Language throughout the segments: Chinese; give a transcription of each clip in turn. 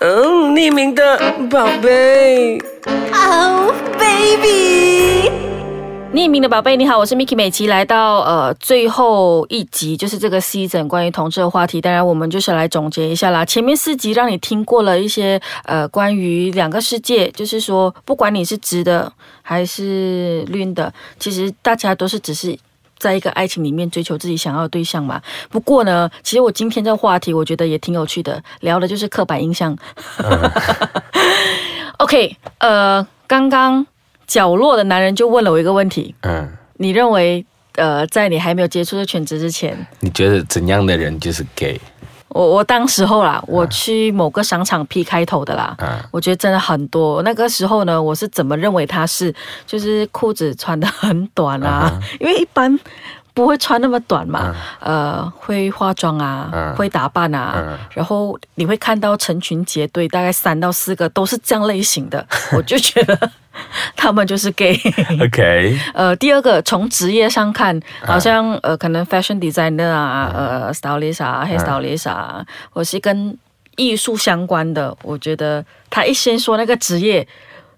嗯，匿名的宝贝。Oh baby，匿名的宝贝，你好，我是 Miki 美琪，来到呃最后一集，就是这个 season 关于同志的话题。当然，我们就是来总结一下啦。前面四集让你听过了一些呃关于两个世界，就是说不管你是直的还是绿的，其实大家都是只是。在一个爱情里面追求自己想要的对象嘛。不过呢，其实我今天这个话题我觉得也挺有趣的，聊的就是刻板印象。OK，呃，刚刚角落的男人就问了我一个问题，嗯，你认为呃，在你还没有接触这圈子之前，你觉得怎样的人就是 gay？我我当时候啦，我去某个商场 P 开头的啦，啊。我觉得真的很多。那个时候呢，我是怎么认为他是，就是裤子穿的很短啊，因为一般不会穿那么短嘛，呃，会化妆啊，嗯。会打扮啊，嗯。然后你会看到成群结队，大概三到四个都是这样类型的，我就觉得他们就是 gay。OK，呃，第二个从职业上看，好像、呃，可能 fashion designer 啊，呃，stylist 啊，hair stylist 啊，或是跟艺术相关的，我觉得他一先说那个职业，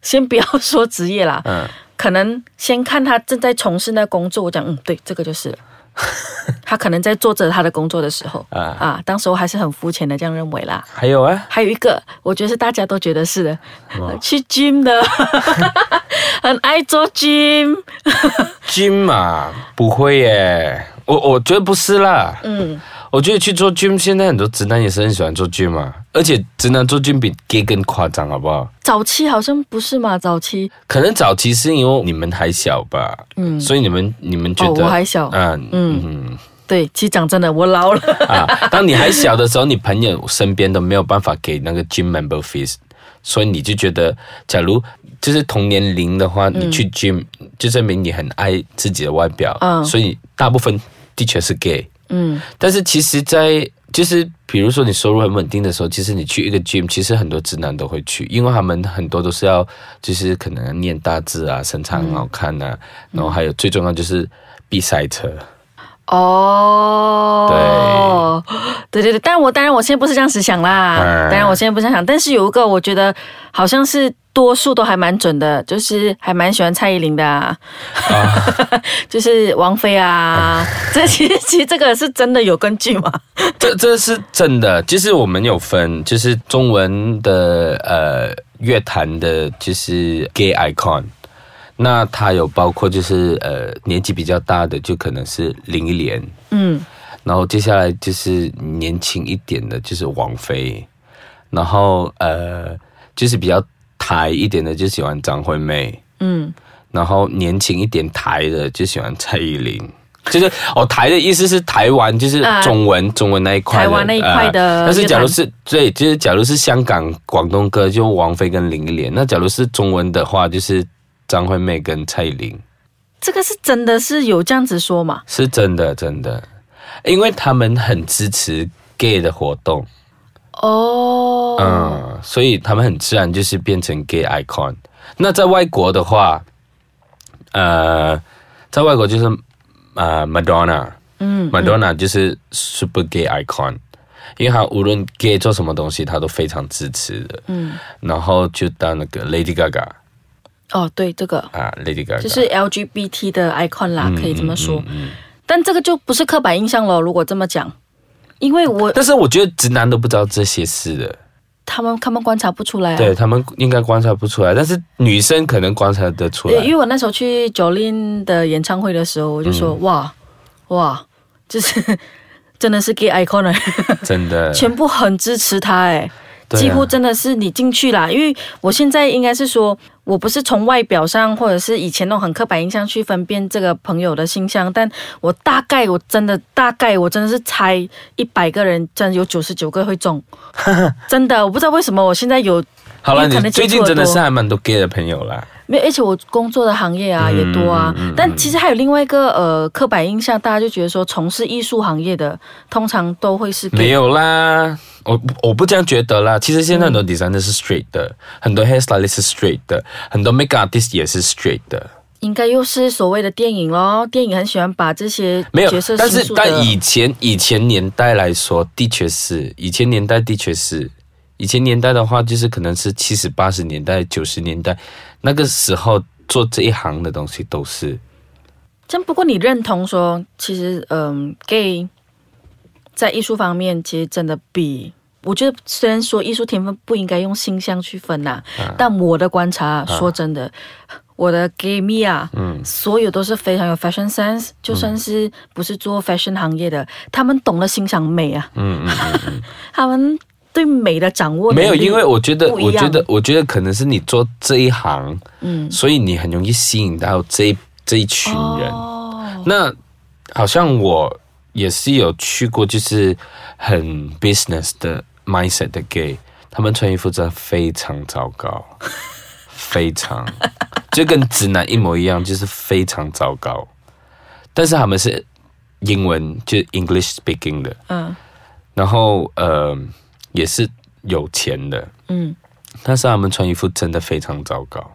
先不要说职业啦，嗯可能先看他正在从事那工作，我讲嗯，对，这个就是了。他可能在做着他的工作的时候啊。啊，当时我还是很肤浅的这样认为啦。还有啊，还有一个，我觉得是大家都觉得是的，去 gym 的，很爱做 gym。gym 嘛，不会耶，我我觉得不是啦，嗯，我觉得去做 gym，现在很多直男也是很喜欢做 gym 嘛，而且直男做 gym 比 gay 更夸张，好不好？早期好像不是嘛，早期。可能早期是因为你们还小吧，嗯，所以你们你们觉哦，得，我还小，嗯。嗯。对，其实讲真的，我老了。啊，当你还小的时候，你朋友身边都没有办法给那个 gym member fees，所以你就觉得，假如就是同年龄的话，你去 gym 就证明你很爱自己的外表，嗯。所以大部分的确是 gay。嗯但是其实在，就是比如说你收入很稳定的时候，其实你去一个 gym，其实很多直男都会去，因为他们很多都是要就是可能念大字啊，身材很好看呐，然后还有最重要就是避赛车。哦，对。对对，但我当然我现在不是这样子想啦，嗯当然我现在不是这样想，但是有一个我觉得好像是多数都还蛮准的，就是还蛮喜欢蔡依林的、啊，就是王菲啊，这其实其实这个是真的有根据吗？这这是真的，就是我们有分，就是中文的呃乐坛的，就是 gay icon。那它有包括就是呃年纪比较大的，就可能是林忆莲，嗯。然后接下来就是年轻一点的，就是王菲，然后呃就是比较台一点的，就喜欢张惠妹，嗯，然后年轻一点台的就喜欢蔡依林，就是哦台的意思是台湾，就是啊中文、中文那一块的，台湾那一块的呃但是假如是对，就是假如是香港广东歌，就王菲跟林忆莲。那假如是中文的话，就是张惠妹跟蔡依林，这个是真的是有这样子说吗？是真的真的，因为他们很支持 gay 的活动，哦，嗯，所以他们很自然就是变成 gay icon。那在外国的话，呃，在外国就是呃 Madonna，嗯 Madonna 就是 super gay icon，因为他无论 gay 做什么东西，他都非常支持的。嗯，然后就到那个 Lady Gaga 哦，对，这个啊，Lady Gaga 就是 LGBT 的 icon 啦，可以这么说。但这个就不是刻板印象了，如果这么讲，因为我但是我觉得直男都不知道这些事的，他们他们观察不出来啊。对他们应该观察不出来，但是女生可能观察得出对，来因。为我那时候去 Jolin 的演唱会的时候，我就说、哇哇，就是 真的是 gay icon 了，真的，全部很支持他哎。对啊几乎真的是你进去啦，因为我现在应该是说，我不是从外表上或者是以前那种很刻板印象去分辨这个朋友的形象，但我大概我真的大概我真的是猜一百个人，真的有九十九个会中，真的我不知道为什么我现在有好了，你最近真的是还蛮多 gay 的朋友啦。没有，而且我工作的行业啊也多啊。但其实还有另外一个呃刻板印象，大家就觉得说从事艺术行业的通常都会是没有啦，我我不这样觉得啦。其实现在很多 designer 是 straight 的，很多 hairstylist 是 straight 的，很多 make artist 也是 straight 的。应该又是所谓的电影咯。电影很喜欢把这些没有角色，但是但以前以前年代来说，的确是以前年代的确是，以前年代的话，就是可能是七十八十年代、九十年代那个时候做这一行的东西都是这样，不过你认同说，其实嗯，gay 在艺术方面其实真的比我觉得，虽然说艺术天分不应该用性向去分呐、但我的观察，说真的，我的 gay 蜜啊，嗯。所有都是非常有 fashion sense，就算是不是做 fashion 行业的，他们懂得欣赏美啊，嗯嗯嗯嗯，他们对美的掌握没有，因为我觉得，我觉得，我觉得可能是你做这一行，嗯。所以你很容易吸引到这一这一群人。哦，那好像我也是有去过，就是很 business 的 mindset 的 gay，他们穿衣服真的非常糟糕，非常。就跟直男一模一样，就是非常糟糕。但是他们是英文，就 English speaking 的，嗯。然后呃也是有钱的，嗯但是他们穿衣服真的非常糟糕。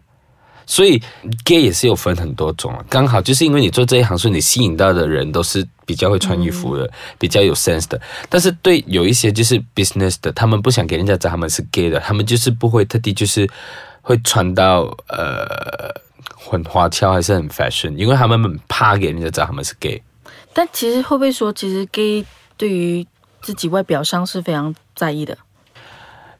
所以 gay 也是有分很多种啊，刚好就是因为你做这一行，所以你吸引到的人都是比较会穿衣服的，比较有 sense 的。但是对有一些就是 business 的，他们不想给人家知道他们是 gay 的，他们就是不会特地就是会穿到呃很花俏还是很 fashion，因为他们很怕给人家知道他们是 gay。但其实会不会说，其实 gay 对于自己外表上是非常在意的？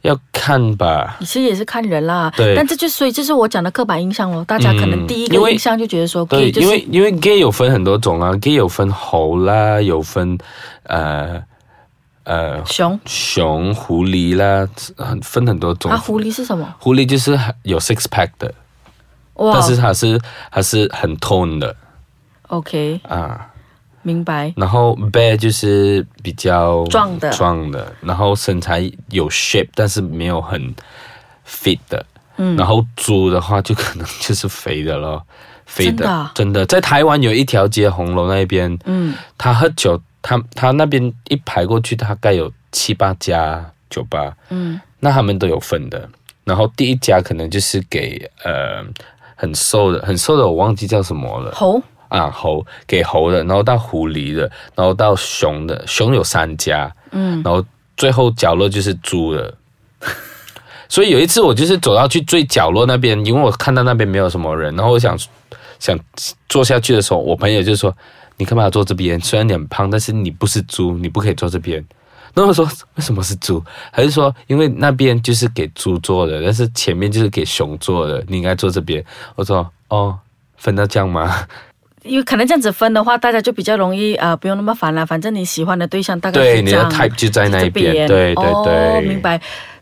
要看吧，其实也是看人啦。对但这就所以这是我讲的刻板印象咯。大家可能嗯第一个印象就觉得说，gay 就因为是因为 gay 有分很多种啊，gay 有分猴啦，有分呃呃熊熊、狐狸啦，很分很多种。啊，狐狸是什么？狐狸就是有 six pack 的，哇但是它是它是很 tone 的，OK，啊。明白。然后 bear 就是比较壮的。壮的，然后身材有 shape，但是没有很 fit 的。嗯。然后猪的话就可能就是肥的咯，肥的真的啊？真的。在台湾有一条街红楼那边，嗯，他喝酒，他他那边一排过去大概有七八家酒吧，嗯，那他们都有分的。然后第一家可能就是给呃很瘦的，很瘦的我忘记叫什么了。猴啊，猴给猴的，然后到狐狸的，然后到熊的，熊有三家，嗯然后最后角落就是猪的。所以有一次我就是走到去最角落那边，因为我看到那边没有什么人，然后我想想坐下去的时候，我朋友就说：“你干嘛要坐这边？虽然你很胖，但是你不是猪，你不可以坐这边。”然后我说：“为什么是猪？”还是说因为那边就是给猪坐的，但是前面就是给熊坐的，你应该坐这边。我说：“哦，分到这样吗？”因为可能这样子分的话，大家就比较容易啊、呃不用那么烦了。反正你喜欢的对象大概对，你的是这样 type 就在那这一边。对对哦，对，明白。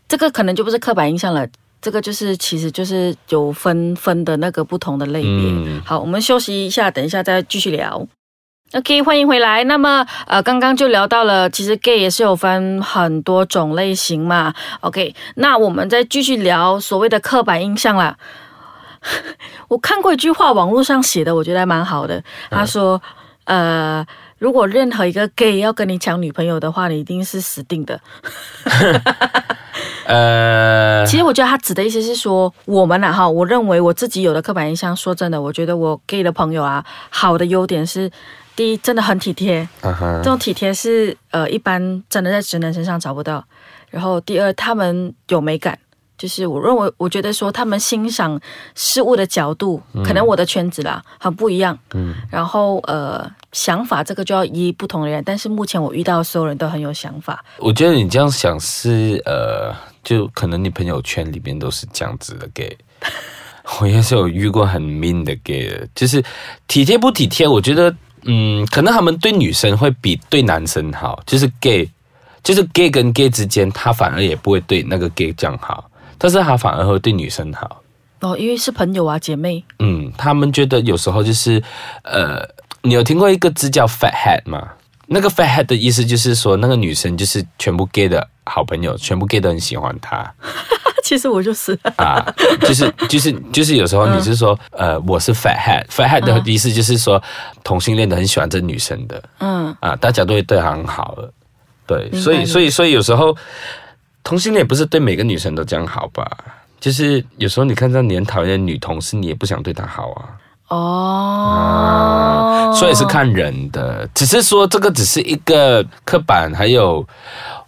这个可能就不是刻板印象了，这个就是其实就是有分分的那个不同的类别。嗯好，我们休息一下，等一下再继续聊。OK，欢迎回来。那么，呃，刚刚就聊到了，其实 gay 也是有分很多种类型嘛。OK，那我们再继续聊所谓的刻板印象啦。我看过一句话，网络上写的，我觉得还蛮好的。他说，呃，如果任何一个 gay 要跟你抢女朋友的话，你一定是死定的。呃，其实我觉得他指的意思是说，我们啊哈，我认为我自己有的刻板印象，说真的，我觉得我 gay 的朋友啊，好的优点是，第一，真的很体贴，这种体贴是呃一般真的在直男身上找不到。然后第二，他们有美感，就是我认为我觉得说他们欣赏事物的角度，可能我的圈子啦很不一样。嗯，然后呃想法这个就要依不同的人，但是目前我遇到的所有人都很有想法。我觉得你这样想是呃，就可能你朋友圈里面都是这样子的 gay。我也是有遇过很 mean 的 gay，就是体贴不体贴，我觉得嗯，可能他们对女生会比对男生好，就是 gay，就是 gay 跟 gay 之间，他反而也不会对那个 gay 这样好，但是他反而会对女生好。哦，因为是朋友啊，姐妹。嗯，他们觉得有时候就是，呃，你有听过一个字叫 fat head 吗？那个 fat head 的意思就是说，那个女生就是全部 gay 的好朋友，全部 gay 都很喜欢她。其实我就是，啊，就是就是就是有时候你是说，呃，我是 fat head，fat head 的意思就是说，同性恋的很喜欢这女生的。嗯，啊，大家都会对她很好的，对，所以所以所以有时候同性恋不是对每个女生都这样好吧？就是有时候你看到你很讨厌的女同事，你也不想对她好啊。哦，所以是看人的，只是说这个只是一个刻板，还有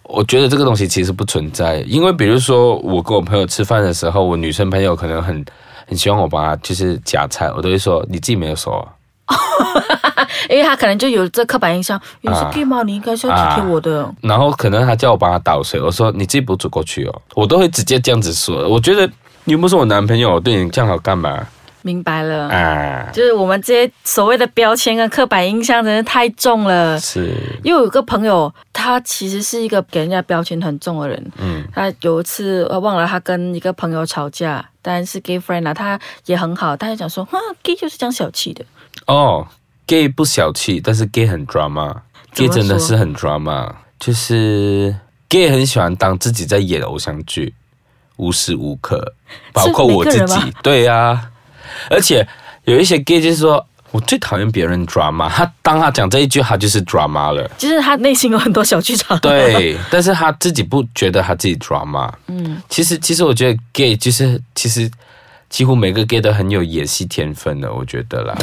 我觉得这个东西其实不存在，因为比如说我跟我朋友吃饭的时候，我女生朋友可能很很希望我帮她就是夹菜，我都会说你自己没有手啊。因为他可能就有这刻板印象，有是啊 gay 吗？你应该是要体贴我的。然后可能他叫我帮他倒水，我说你自己不走过去哦，我都会直接这样子说。我觉得你又不是我男朋友，我对你这样好干嘛明白了。啊？就是我们这些所谓的标签跟刻板印象真的太重了。是，因为有一个朋友，他其实是一个给人家标签很重的人。嗯他有一次呃忘了他跟一个朋友吵架，当然是 gay friend 啊，他也很好，他就讲说，哈，gay 就是这样小气的。哦，gay 不小气，但是 gay 很 drama，gay 真的是很 drama，就是 gay 很喜欢当自己在演偶像剧，无时无刻，包括我自己对啊，而且有一些 gay 就是说。我最讨厌别人 drama，他当他讲这一句，他就是 drama 了。就是他内心有很多小剧场。对，但是他自己不觉得他自己 drama。嗯，其实，其实我觉得 gay 就是其实几乎每个 gay 都很有演戏天分的，我觉得啦。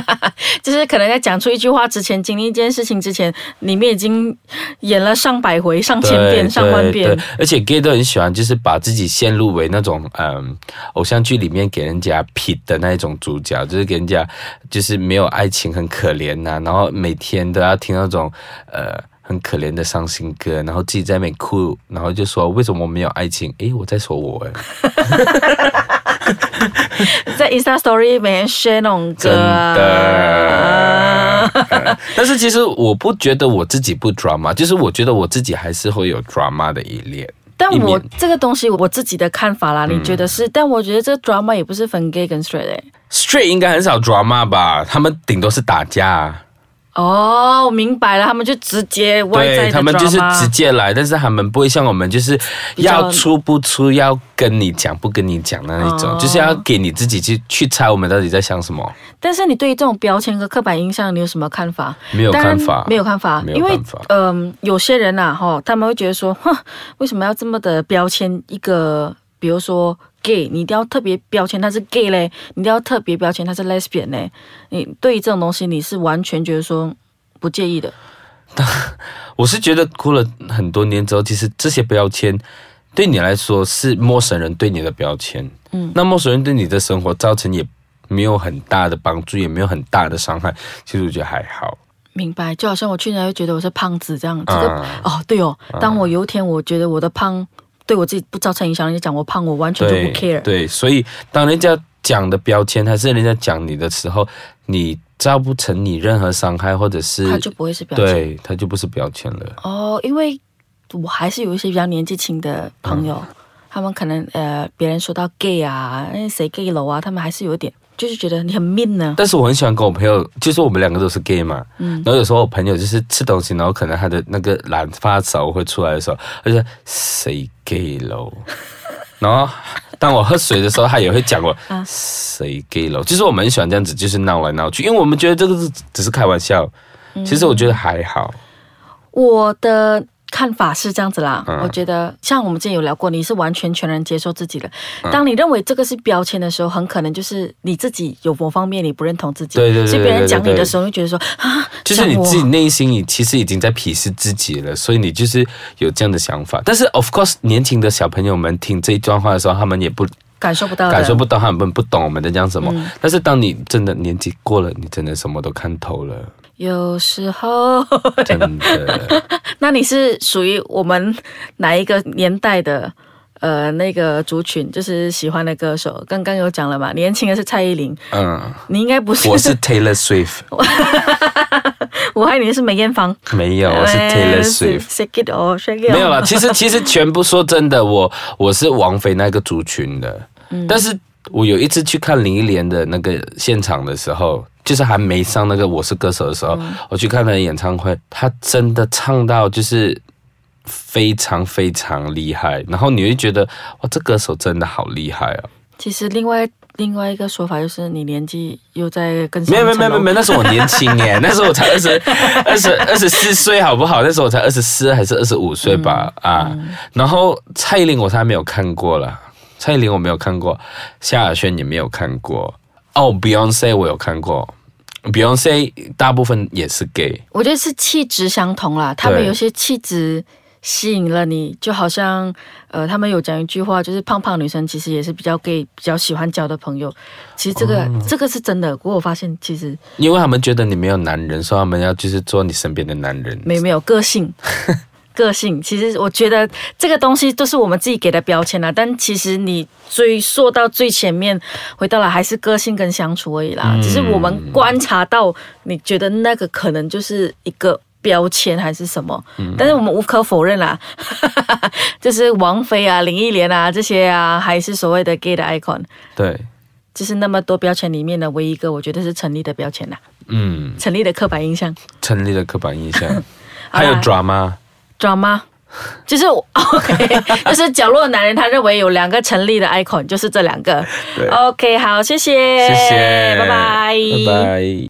就是可能在讲出一句话之前，经历一件事情之前，里面已经演了上百回、上千遍、上万遍。而且 gay 都很喜欢，就是把自己陷入为那种嗯偶像剧里面给人家撇的那一种主角，就是给人家就是没有爱情，很可怜呐、然后每天都要听那种呃。很可怜的伤心歌，然后自己在那边哭，然后就说为什么我没有爱情？诶，我在说我诶。在 Insta Story 里面 share 那种歌真啊。的。但是其实我不觉得我自己不 drama，就是我觉得我自己还是会有 drama 的一面。但我这个东西我自己的看法啦，你觉得是？但我觉得这个 drama 也不是分 gay 跟 straight 诶、straight 应该很少 drama 吧？他们顶多是打架，哦，我明白了，他们就直接外在的对他们就是直接来，但是他们不会像我们，就是要出不出，要跟你讲不跟你讲的那一种，哦就是要给你自己去去猜我们到底在想什么。但是你对于这种标签和刻板印象，你有什么看法？没有看法没有看法，因为嗯、有些人呐、哈，他们会觉得说，哼，为什么要这么的标签一个？比如说 gay，你一定要特别标签他是 gay 嘞，你一定要特别标签他是 lesbian 嘞。你对于这种东西，你是完全觉得说不介意的。我是觉得过了很多年之后，其实这些标签对你来说是陌生人对你的标签，嗯那陌生人对你的生活造成也没有很大的帮助，也没有很大的伤害，其实我觉得还好。明白，就好像我去年会觉得我是胖子这样，这个、啊哦，对哦，当我有一天我觉得我的胖对我自己不造成影响，人家讲我胖，我完全就不 care。对，所以当人家讲的标签还是人家讲你的时候，你造不成你任何伤害，或者是他就不会是标签。对，他就不是标签了。哦，因为我还是有一些比较年纪轻的朋友，他们可能呃，别人说到 gay 啊，那谁 gay 楼啊，他们还是有一点，就是觉得你很 mean 呢。但是我很喜欢跟我朋友，就是我们两个都是 gay 嘛，嗯。然后有时候我朋友就是吃东西，然后可能他的那个染发勺会出来的时候，他就说谁 gay 喽，然后当我喝水的时候，他也会讲我 啊谁 gay 喽，就是我们很喜欢这样子，就是闹来闹去，因为我们觉得这个是只是开玩笑，嗯。其实我觉得还好，我的看法是这样子啦，嗯。我觉得像我们之前有聊过，你是完全全然接受自己的。嗯。当你认为这个是标签的时候，很可能就是你自己有某方面你不认同自己，对对对所以别人对对对讲你的时候，你就觉得说啊，就是你自己内心你其实已经在鄙视自己了，所以你就是有这样的想法。但是 of course，年轻的小朋友们听这一段话的时候，他们也不感受不到，感受不到，他们不懂我们在讲什么。嗯。但是当你真的年纪过了，你真的什么都看透了，有时候，真的。那你是属于我们哪一个年代的？呃，那个族群？就是喜欢的歌手，刚刚有讲了嘛，年轻的是蔡依林，嗯，你应该不是，我是 Taylor Swift，我还以为你是梅艳芳，没有，我是 Taylor 哎 Swift。，shake it off, shake it off，没有啦，其实其实全部说真的，我我是王菲那个族群的，嗯。但是我有一次去看林忆莲的那个现场的时候，就是还没上那个《我是歌手》的时候，嗯我去看他的演唱会，他真的唱到就是非常非常厉害，然后你会觉得哇，这歌手真的好厉害啊！其实另外另外一个说法就是你年纪又在跟上没有没有没有没有，那时候我年轻耶，那时候我才二十二十二十四岁，好不好？那时候我才二十四还是二十五岁吧、啊。然后蔡依林我才没有看过了，蔡依林我没有看过，萧亚轩也没有看过。哦，Beyonce 我有看过，Beyonce 大部分也是 gay，我觉得是气质相同啦，他们有些气质吸引了你，就好像呃，他们有讲一句话，就是胖胖女生其实也是比较 gay 比较喜欢交的朋友。其实这个、这个是真的，不过我发现其实因为他们觉得你没有男人，所以他们要就是做你身边的男人。没没有个性。个性，其实我觉得这个东西都是我们自己给的标签啦。但其实你追溯到最前面，回到了还是个性跟相处而已啦。只是我们观察到，你觉得那个可能就是一个标签还是什么？但是我们无可否认啦，就是王菲啊、林忆莲啊这些啊，还是所谓的 gay 的 icon，对，就是那么多标签里面的唯一一个，我觉得是成立的标签啦，嗯，成立的刻板印象。成立的刻板印象，还有 drama。drama，就是 OK，就是角落的男人，他认为有两个成立的 icon，就是这两个。OK，好，谢谢，谢谢，拜拜，拜拜。